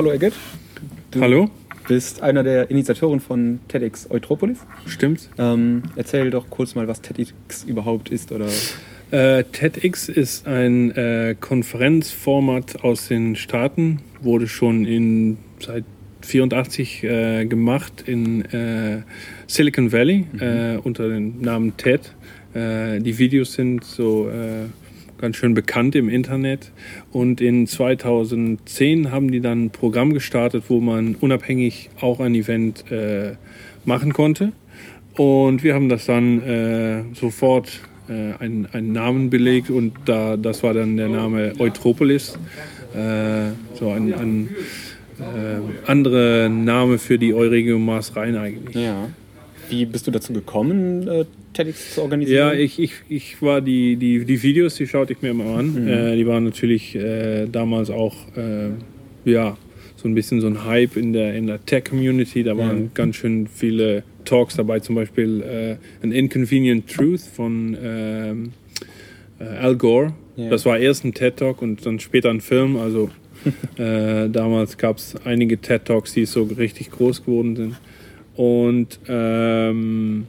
hallo Egget. Du Hallo? bist einer der Initiatoren von TEDx Eutropolis. Stimmt. Ähm, erzähl doch kurz mal, was TEDx überhaupt ist oder. Äh, TEDx ist ein äh, Konferenzformat aus den Staaten, wurde schon in, seit 84 äh, gemacht in äh, Silicon Valley äh, unter dem Namen TED. Äh, die Videos sind so ganz schön bekannt im Internet und in 2010 haben die dann ein Programm gestartet, wo man unabhängig auch ein Event äh, machen konnte. Und wir haben das dann äh, sofort äh, einen, einen Namen belegt und da, das war dann der Name Eutropolis. Äh, so ein, ein äh, anderer Name für die Euregium Mars Rhein eigentlich. Ja. Wie bist du dazu gekommen, äh, TEDx zu organisieren? Ja, ich, ich, ich war die, die, die Videos, die schaute ich mir immer an. Äh, die waren natürlich äh, damals auch äh, ja, so ein bisschen so ein Hype in der, in der Tech-Community. Da waren Ja. ganz schön viele Talks dabei, zum Beispiel äh, An Inconvenient Truth von ähm, äh, Al Gore. Ja. Das war erst ein TED-Talk und dann später ein Film. Also äh, damals gab es einige TED-Talks, die so richtig groß geworden sind. Und ähm,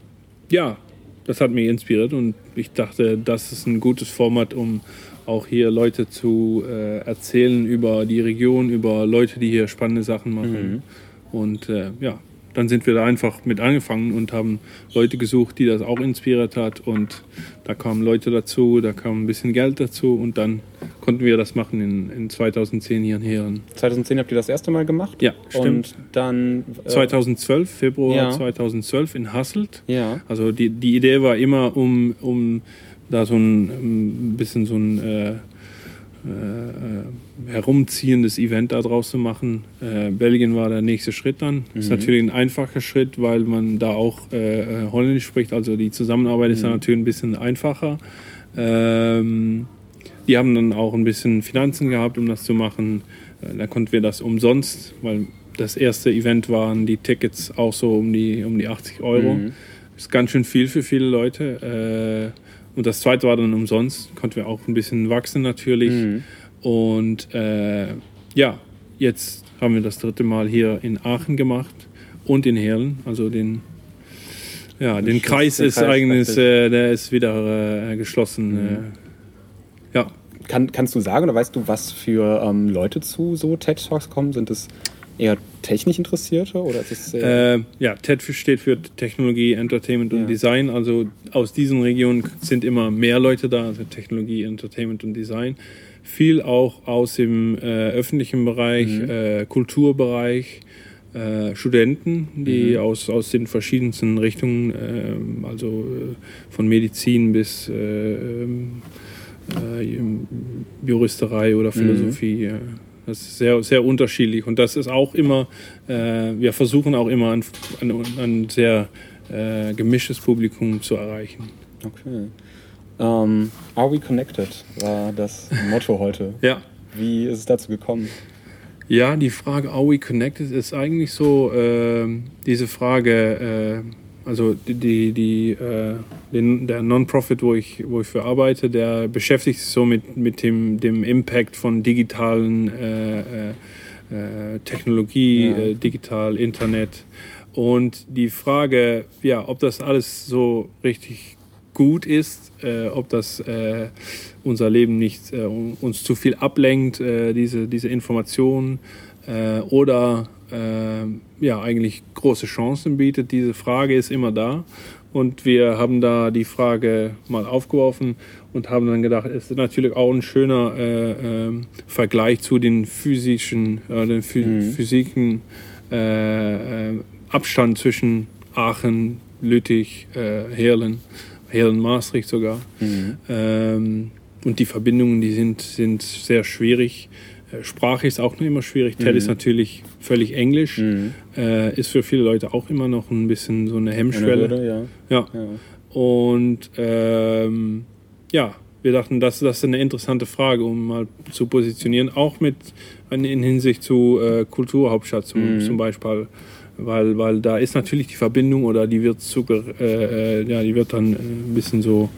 ja, das hat mich inspiriert und ich dachte, das ist ein gutes Format, um auch hier Leute zu äh, erzählen über die Region, über Leute, die hier spannende Sachen machen. Und äh, ja, dann sind wir da einfach mit angefangen und haben Leute gesucht, die das auch inspiriert hat. Und da kamen Leute dazu, da kam ein bisschen Geld dazu und dann konnten wir das machen in, in 2010 hier in Heeren. 2010 habt ihr das erste Mal gemacht? Ja, stimmt. Und dann. äh, 2012, Februar ja. 2012 in Hasselt. Ja. Also die, die Idee war immer, um, um da so ein, ein bisschen so ein äh, äh, äh, herumziehendes Event da draus zu machen. Äh, Belgien war der nächste Schritt dann. Ist natürlich ein einfacher Schritt, weil man da auch äh, äh, Holländisch spricht. Also die Zusammenarbeit ist dann natürlich ein bisschen einfacher. Ähm, die haben dann auch ein bisschen Finanzen gehabt, um das zu machen. Äh, Da konnten wir das umsonst, weil das erste Event waren die Tickets auch so um die, um die 80 Euro. Mhm. Ist ganz schön viel für viele Leute. Und das zweite war dann umsonst. Konnten wir auch ein bisschen wachsen natürlich. Mhm. Und äh, ja, jetzt haben wir das dritte Mal hier in Aachen gemacht und in Herlen. Also den, ja, den Kreis ist Kreis eigentlich, äh, der ist wieder äh, geschlossen. Äh, ja, Kann, kannst du sagen oder weißt du, was für ähm, Leute zu so TED Talks kommen? Sind es eher technisch Interessierte oder ist es Äh, ja, TED steht für Technologie, Entertainment und Ja. Design. Also aus diesen Regionen sind immer mehr Leute da, also Technologie, Entertainment und Design. Viel auch aus dem äh, öffentlichen Bereich, äh, Kulturbereich, äh, Studenten, die aus, aus den verschiedensten Richtungen, ähm, also äh, von Medizin bis äh, ähm, äh, Juristerei oder Philosophie. äh, Das ist sehr, sehr unterschiedlich und das ist auch immer, äh, wir versuchen auch immer ein, ein, ein sehr äh, gemischtes Publikum zu erreichen. okay. Ähm, are we connected? War das Motto heute. Ja. Wie ist es dazu gekommen? Ja, die Frage Are we connected ist eigentlich so ähm, diese Frage, äh, also die, die, äh, den, der Non-Profit, wo ich, wo ich für arbeite, der beschäftigt sich so mit, mit dem, dem Impact von digitalen äh, äh, äh, Technologie, Ja. äh, digital, Internet. Und die Frage, ja, ob das alles so richtig gut ist, äh, ob das äh, unser Leben nicht äh, uns zu viel ablenkt, äh, diese, diese Informationen, äh, oder ja, eigentlich große Chancen bietet. Diese Frage ist immer da. Und wir haben da die Frage mal aufgeworfen und haben dann gedacht, es ist natürlich auch ein schöner äh, ähm, Vergleich zu den physischen, äh, den Phy Physiken, äh, äh, Abstand zwischen Aachen, Lüttich, äh, Herlen, Herlen-Maastricht sogar. Ähm, und die Verbindungen, die sind, sind sehr schwierig. Äh, Sprache ist auch noch immer schwierig. TED ist natürlich völlig Englisch. Äh, ist für viele Leute auch immer noch ein bisschen so eine Eine Hemmschwelle. Hürde, ja. Ja. ja. Und ähm, ja, wir dachten, das, das ist eine interessante Frage, um mal zu positionieren, auch mit in in Hinsicht zu äh, Kulturhauptstadt zum, zum Beispiel. Weil, weil da ist natürlich die Verbindung oder die wird, sugger äh, äh, ja, die wird dann ein bisschen so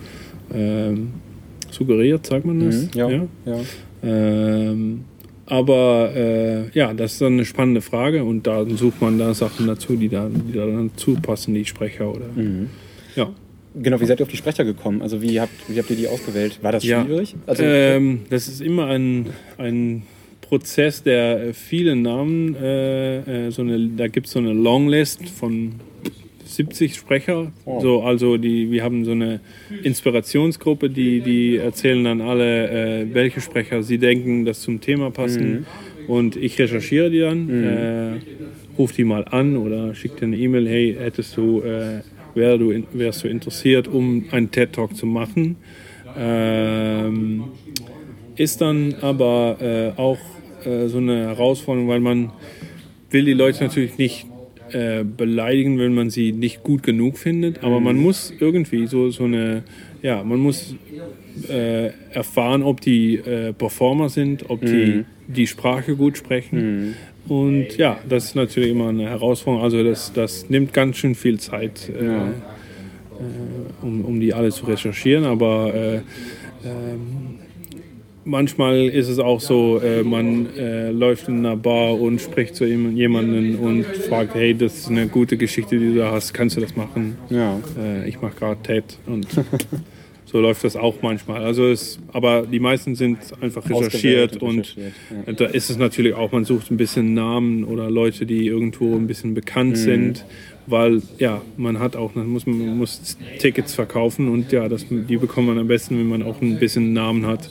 ähm, suggeriert, sagt man das? Mhm, ja. ja. Ähm, Aber äh, ja, das ist dann eine spannende Frage und da sucht man da Sachen dazu, die da, die da dann zupassen, die Sprecher oder. Ja. Genau, wie seid ihr auf die Sprecher gekommen? Also wie habt, wie habt ihr die ausgewählt? War das Ja. schwierig? Also, Ähm, das ist immer ein, ein Prozess, der äh, viele Namen, äh, äh, so eine, da gibt es so eine Longlist von 70 Sprecher. Oh. So, also die, wir haben so eine Inspirationsgruppe, die, die erzählen dann alle, äh, welche Sprecher sie denken, dass zum Thema passen. Und ich recherchiere die dann, äh, ruf die mal an oder schick dir eine E-Mail, hey, hättest du, äh, wär du, in- wärst du interessiert, um einen TED-Talk zu machen? Ähm, ist dann aber äh, auch äh, so eine Herausforderung, weil man will die Leute natürlich nicht äh, beleidigen, wenn man sie nicht gut genug findet, aber man muss irgendwie so, so eine, ja, man muss äh, erfahren, ob die äh, Performer sind, ob die die Sprache gut sprechen. Und ja, das ist natürlich immer eine Herausforderung. Also das, das nimmt ganz schön viel Zeit, äh, Ja. äh, um, um die alle zu recherchieren. Aber äh, ähm, manchmal ist es auch so, äh, man äh, läuft in einer Bar und spricht zu jem- jemandem und fragt, hey, das ist eine gute Geschichte, die du da hast, kannst du das machen? ja. Äh, ich mache gerade TED und so läuft das auch manchmal. Also es, aber die meisten sind einfach recherchiert und recherchiert, ja. da ist es natürlich auch, man sucht ein bisschen Namen oder Leute, die irgendwo ein bisschen bekannt sind, weil ja, man hat auch, man muss, man muss Tickets verkaufen und ja, das, die bekommt man am besten, wenn man auch ein bisschen Namen hat.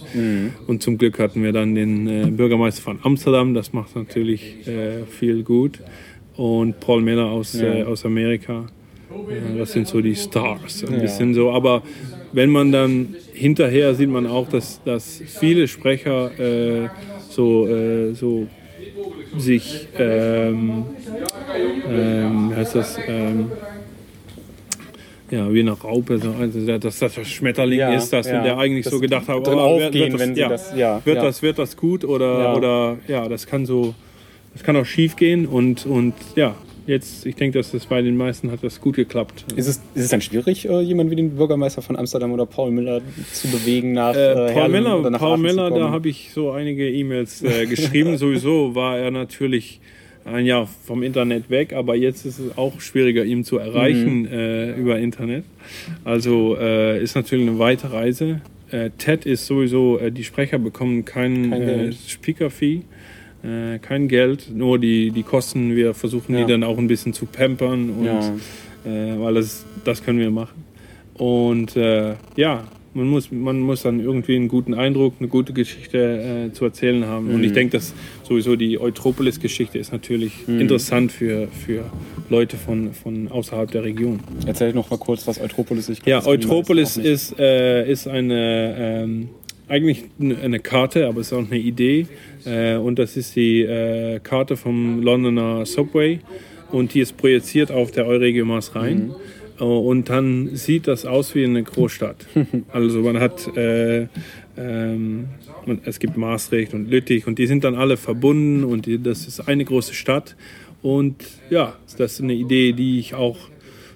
Und zum Glück hatten wir dann den äh, Bürgermeister von Amsterdam, das macht natürlich äh, viel gut. Und Paul Miller aus, äh, aus Amerika. Ja, das sind so die Stars, ein Ja. bisschen so. Aber wenn man dann hinterher sieht man auch, dass, dass viele Sprecher äh, so, äh, so sich, ähm, ähm, wie heißt das, ähm, ja, wie eine Raupe, so, also, dass das ein Schmetterling Ja, ist, dass ja. der eigentlich Das so gedacht hat, oh, aufgehen, das, wenn ja, das- ja, wird, ja. Das, wird das gut oder, Ja. oder ja, das kann so, das kann auch schief gehen und, und ja, jetzt, ich denke, dass das bei den meisten hat das gut geklappt. Ist es, ist es dann schwierig, äh, jemanden wie den Bürgermeister von Amsterdam oder Paul Miller zu bewegen nach Äh, äh, Paul Herlem Miller, oder nach Paul Aachen Miller da habe ich so einige E-Mails äh, geschrieben. Sowieso war er natürlich ein Jahr vom Internet weg, aber jetzt ist es auch schwieriger, ihn zu erreichen Mhm. äh, über Internet. Also äh, ist natürlich eine weite Reise. Äh, TED ist sowieso, die Sprecher bekommen kein, Kein. Speaker-Fee. Äh, kein Geld, nur die, die Kosten, wir versuchen Ja. die dann auch ein bisschen zu pampern und Ja. äh, weil das, das können wir machen. Und äh, ja, man muss, man muss dann irgendwie einen guten Eindruck, eine gute Geschichte äh, zu erzählen haben. Und Mhm. ich denke, dass sowieso die Eutropolis-Geschichte ist natürlich Mhm. interessant für, für Leute von, von außerhalb der Region. Erzähl noch mal kurz, was Eutropolis ist. Ja, Eutropolis nicht. ist, äh, ist eine, ähm, eigentlich eine Karte, aber es ist auch eine Idee. Äh, und das ist die äh, Karte vom Londoner Subway. Und die ist projiziert auf der Euregiomars Rhein. Äh, Und dann sieht das aus wie eine Großstadt. also man hat, äh, ähm, es gibt Maastricht und Lüttich und die sind dann alle verbunden und die, das ist eine große Stadt. Und ja, das ist eine Idee, die ich auch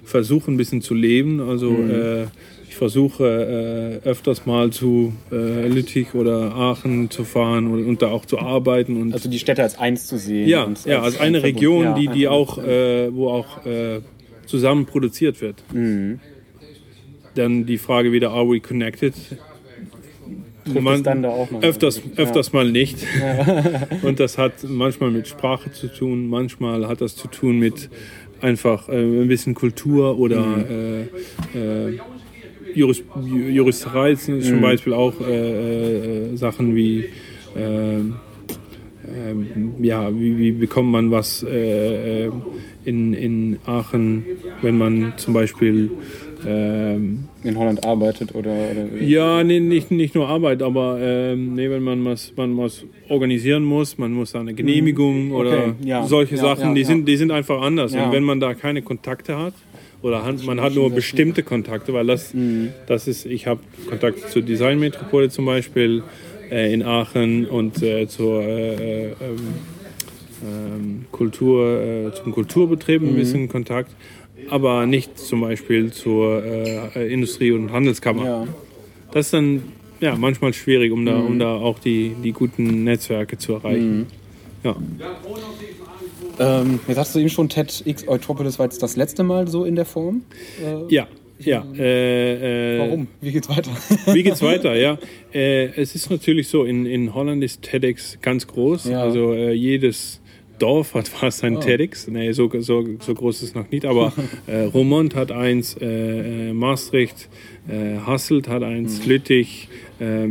versuche ein bisschen zu leben. Also äh, ich versuche äh, öfters mal zu äh, Lüttich oder Aachen zu fahren und, und da auch zu arbeiten. Und Also die Städte als eins zu sehen. ja, und ja, als ein eine. Region, Ja, die, die auch, äh, wo auch äh, zusammen produziert wird. Mhm. Dann die Frage wieder, are we connected? Dann da auch noch öfters, irgendwie? Ja. öfters mal nicht. Und das hat manchmal mit Sprache zu tun, manchmal hat das zu tun mit einfach äh, ein bisschen Kultur oder Mhm. äh, äh, Juris, Ju- Juristerei sind Mhm. zum Beispiel auch äh, äh, Sachen wie ähm, ähm, ja, wie, wie bekommt man was äh, in, in Aachen, wenn man zum Beispiel ähm, in Holland arbeitet oder, oder ja, nee, nicht, nicht nur Arbeit, aber ähm, nee, wenn man was, man was organisieren muss, man muss da eine Genehmigung oder Mhm. ja. solche Ja, Sachen, ja, die. Sind, die sind einfach anders. Und wenn man da keine Kontakte hat, oder man hat nur bestimmte Kontakte, weil das, Mhm. das ist, ich habe Kontakt zur Designmetropole zum Beispiel äh, in Aachen und äh, zur äh, äh, ähm, ähm, Kultur, äh, zum Kulturbetrieb Mhm. ein bisschen Kontakt, aber nicht zum Beispiel zur äh, Industrie- und Handelskammer. ja. Das ist dann ja, manchmal schwierig, um da, um da auch die, die guten Netzwerke zu erreichen. Ja. Ähm, jetzt hast du eben schon TEDx Eutropolis war jetzt das letzte Mal so in der Form. Äh, Ja, ja. Äh, äh, Warum? Wie geht's weiter? Wie geht's weiter? Ja, äh, es ist natürlich so, in, in Holland ist TEDx ganz groß. Ja. Also äh, jedes Dorf hat fast ein Oh. TEDx. Nee, so, so, so groß ist es noch nicht. Aber äh, Romont hat eins, äh, äh, Maastricht, äh, Hasselt hat eins, Mhm. Lüttich, äh,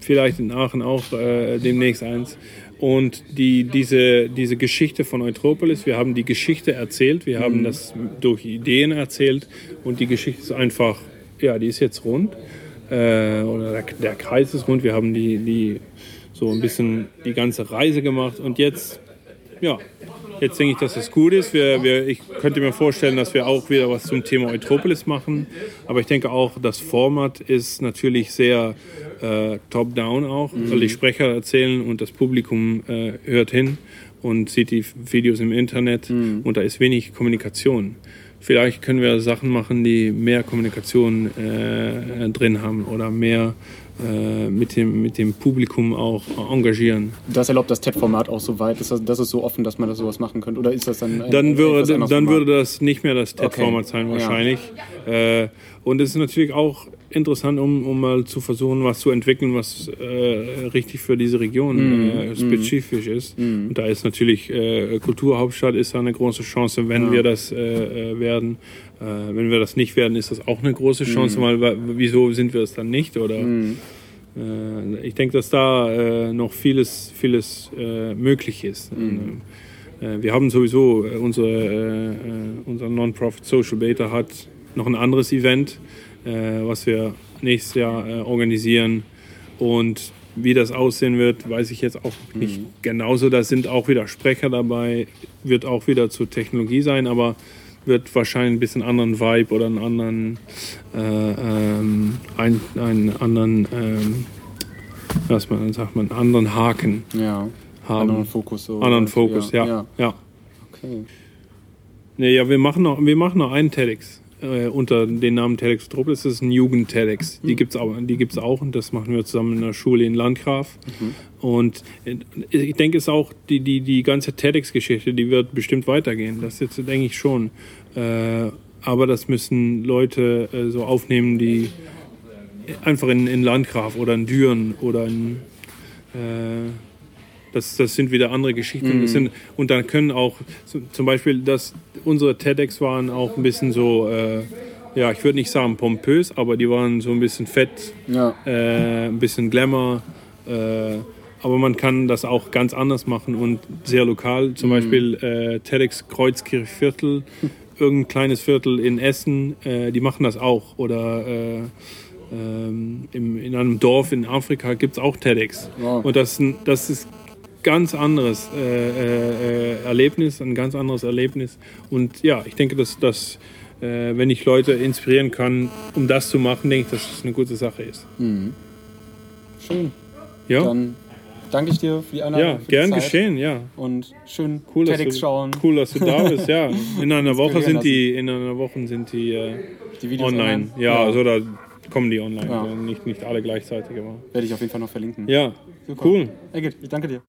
vielleicht in Aachen auch äh, demnächst eins. Und die, diese, diese Geschichte von Eutropolis, wir haben die Geschichte erzählt, wir Mhm. haben das durch Ideen erzählt und die Geschichte ist einfach, ja, die ist jetzt rund. Äh, oder der, der Kreis ist rund, wir haben die, die so ein bisschen die ganze Reise gemacht und jetzt, ja, jetzt denke ich, dass es gut ist. Wir, wir, ich könnte mir vorstellen, dass wir auch wieder was zum Thema Eutropolis machen, aber ich denke auch, das Format ist natürlich sehr äh, top-down auch, weil die Sprecher erzählen und das Publikum äh, hört hin und sieht die Videos im Internet. Und da ist wenig Kommunikation. Vielleicht können wir Sachen machen, die mehr Kommunikation äh, drin haben oder mehr mit, dem, mit dem Publikum auch engagieren. Das erlaubt das TED-Format auch so weit. Ist das, das ist so offen, dass man das sowas machen könnte? Oder ist das dann. ein- Dann, würde, dann Format? würde das nicht mehr das TED-Format Okay. sein Ja. wahrscheinlich. Äh, und es ist natürlich auch interessant, um, um mal zu versuchen, was zu entwickeln, was äh, richtig für diese Region Mhm. äh, spezifisch ist. Und da ist natürlich äh, Kulturhauptstadt ist eine große Chance, wenn Ja. wir das äh, äh, werden. Äh, wenn wir das nicht werden, ist das auch eine große. Chance, weil wa- wieso sind wir es dann nicht? Oder äh, ich denke, dass da noch vieles, vieles möglich ist. Und, wir haben sowieso, unsere, unser Non-Profit Social Beta hat noch ein anderes Event, was wir nächstes Jahr äh, organisieren. Und wie das aussehen wird, weiß ich jetzt auch nicht genauso. Da sind auch wieder Sprecher dabei, wird auch wieder zur Technologie sein, aber wird wahrscheinlich ein bisschen anderen Vibe oder einen anderen, äh, ähm, ein, einen anderen, ähm, was man, sagt man, einen anderen Haken Ja. haben. Anderen Fokus. So. anderen Fokus, ja. ja. ja. Okay. Nee, ja, wir machen noch, wir machen noch einen TEDx äh, unter den Namen TEDx. Das ist ein Jugend-TEDx. Die gibt's auch, die gibt's auch und das machen wir zusammen in der Schule in Landgraf. Und äh, ich denke, es ist auch die, die, die ganze TEDx-Geschichte, die wird bestimmt weitergehen. Das jetzt denke ich schon. Äh, aber das müssen Leute äh, so aufnehmen, die einfach in, in Landgraf oder in Düren oder in äh, das, das sind wieder andere Geschichten. Das sind, und dann können auch zum Beispiel, dass unsere TEDx waren auch ein bisschen so, äh, ja, ich würde nicht sagen pompös, aber die waren so ein bisschen fett, Ja. äh, ein bisschen Glamour. Äh, aber man kann das auch ganz anders machen und sehr lokal. Zum Beispiel äh, TEDx Kreuzkirchviertel, irgendein kleines Viertel in Essen, äh, die machen das auch. Oder äh, ähm, im, in einem Dorf in Afrika gibt es auch TEDx. Wow. Und das, das ist ganz anderes äh, äh, äh, Erlebnis, ein ganz anderes Erlebnis. Und ja, ich denke, dass das, äh, wenn ich Leute inspirieren kann, um das zu machen, denke ich, dass das eine gute Sache ist. Schön. Ja, Dann danke ich dir für die Einladung. ja für gern geschehen, ja. Und schön Cool, dass TEDx du, schauen. cool, dass du da bist, ja. In einer Woche sind die, in einer Woche sind die Die Videos online. Ja, also da kommen die online. Ja. Nicht, nicht alle gleichzeitig, aber. Werde ich auf jeden Fall noch verlinken. Ja, Super. cool. Egit, ich danke dir.